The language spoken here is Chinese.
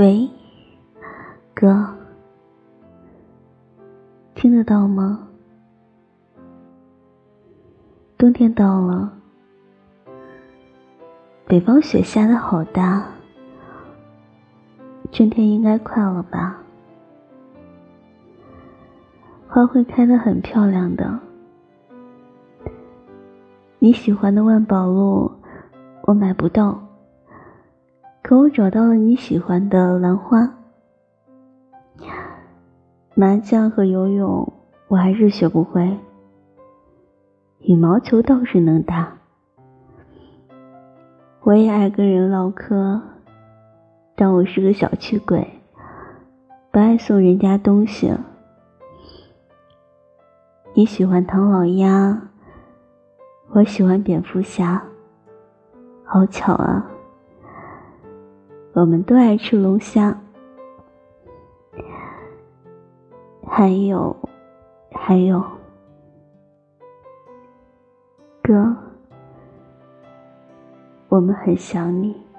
喂，哥，听得到吗？冬天到了，北方雪下的好大，春天应该快了吧？花会开得很漂亮的，你喜欢的万宝路我买不到。可我找到了你喜欢的兰花，麻将和游泳我还是学不会，羽毛球倒是能打。我也爱跟人唠嗑，但我是个小气鬼，不爱送人家东西。你喜欢唐老鸭，我喜欢蝙蝠侠，好巧啊！我们都爱吃龙虾，还有，还有，哥，我们很想你。